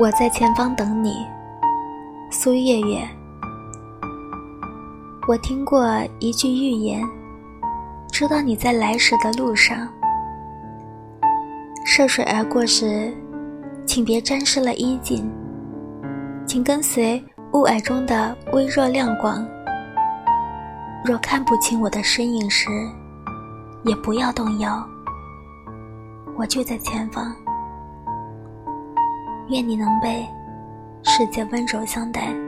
我在前方等你，苏月月。我听过一句预言，知道你在来时的路上。涉水而过时，请别沾湿了衣襟，请跟随雾霭中的微弱亮光。若看不清我的身影时，也不要动摇，我就在前方。愿你能被世界温柔相待。